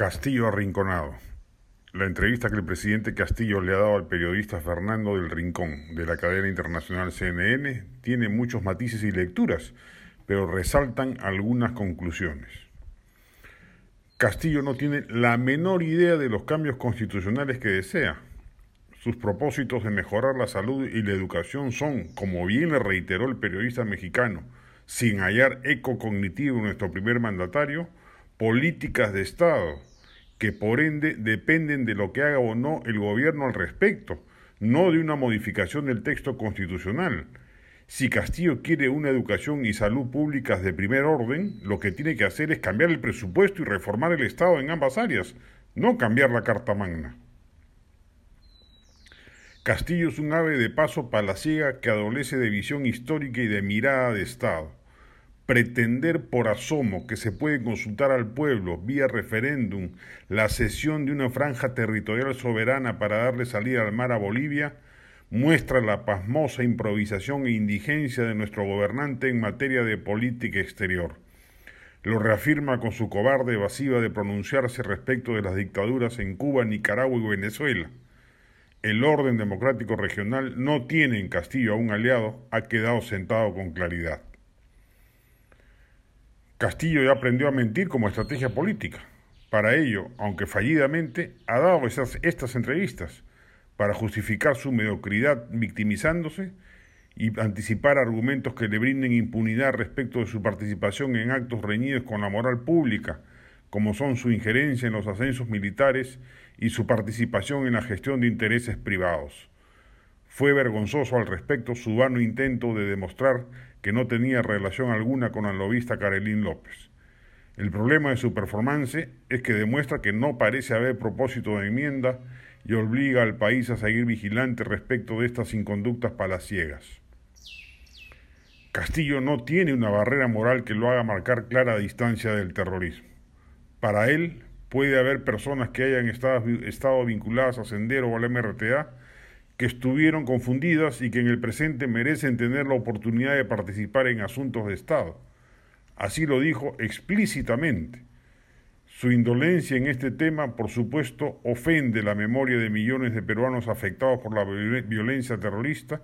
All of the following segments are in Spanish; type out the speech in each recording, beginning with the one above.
Castillo arrinconado. La entrevista que el presidente Castillo le ha dado al periodista Fernando del Rincón de la cadena internacional CNN tiene muchos matices y lecturas, pero resaltan algunas conclusiones. Castillo no tiene la menor idea de los cambios constitucionales que desea. Sus propósitos de mejorar la salud y la educación son, como bien le reiteró el periodista mexicano, sin hallar eco cognitivo en nuestro primer mandatario, políticas de Estado que por ende dependen de lo que haga o no el gobierno al respecto, no de una modificación del texto constitucional. Si Castillo quiere una educación y salud públicas de primer orden, lo que tiene que hacer es cambiar el presupuesto y reformar el Estado en ambas áreas, no cambiar la Carta Magna. Castillo es un ave de paso palaciega que adolece de visión histórica y de mirada de Estado pretender por asomo que se puede consultar al pueblo vía referéndum la cesión de una franja territorial soberana para darle salida al mar a Bolivia, muestra la pasmosa improvisación e indigencia de nuestro gobernante en materia de política exterior. Lo reafirma con su cobarde evasiva de pronunciarse respecto de las dictaduras en Cuba, Nicaragua y Venezuela. El orden democrático regional no tiene en Castillo a un aliado, ha quedado sentado con claridad. Castillo ya aprendió a mentir como estrategia política. Para ello, aunque fallidamente, ha dado esas, estas entrevistas para justificar su mediocridad victimizándose y anticipar argumentos que le brinden impunidad respecto de su participación en actos reñidos con la moral pública, como son su injerencia en los ascensos militares y su participación en la gestión de intereses privados. Fue vergonzoso al respecto su vano intento de demostrar que no tenía relación alguna con la lobista Carolín López. El problema de su performance es que demuestra que no parece haber propósito de enmienda y obliga al país a seguir vigilante respecto de estas inconductas palaciegas. Castillo no tiene una barrera moral que lo haga marcar clara distancia del terrorismo. Para él, puede haber personas que hayan estado, vinculadas a Sendero o al MRTA que estuvieron confundidas y que en el presente merecen tener la oportunidad de participar en asuntos de Estado. Así lo dijo explícitamente. Su indolencia en este tema, por supuesto, ofende la memoria de millones de peruanos afectados por la violencia terrorista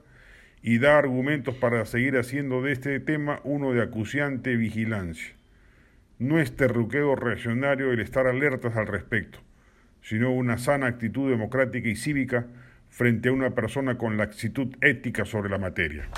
y da argumentos para seguir haciendo de este tema uno de acuciante vigilancia. No es terruqueo reaccionario el estar alertas al respecto, sino una sana actitud democrática y cívica frente a una persona con laxitud ética sobre la materia.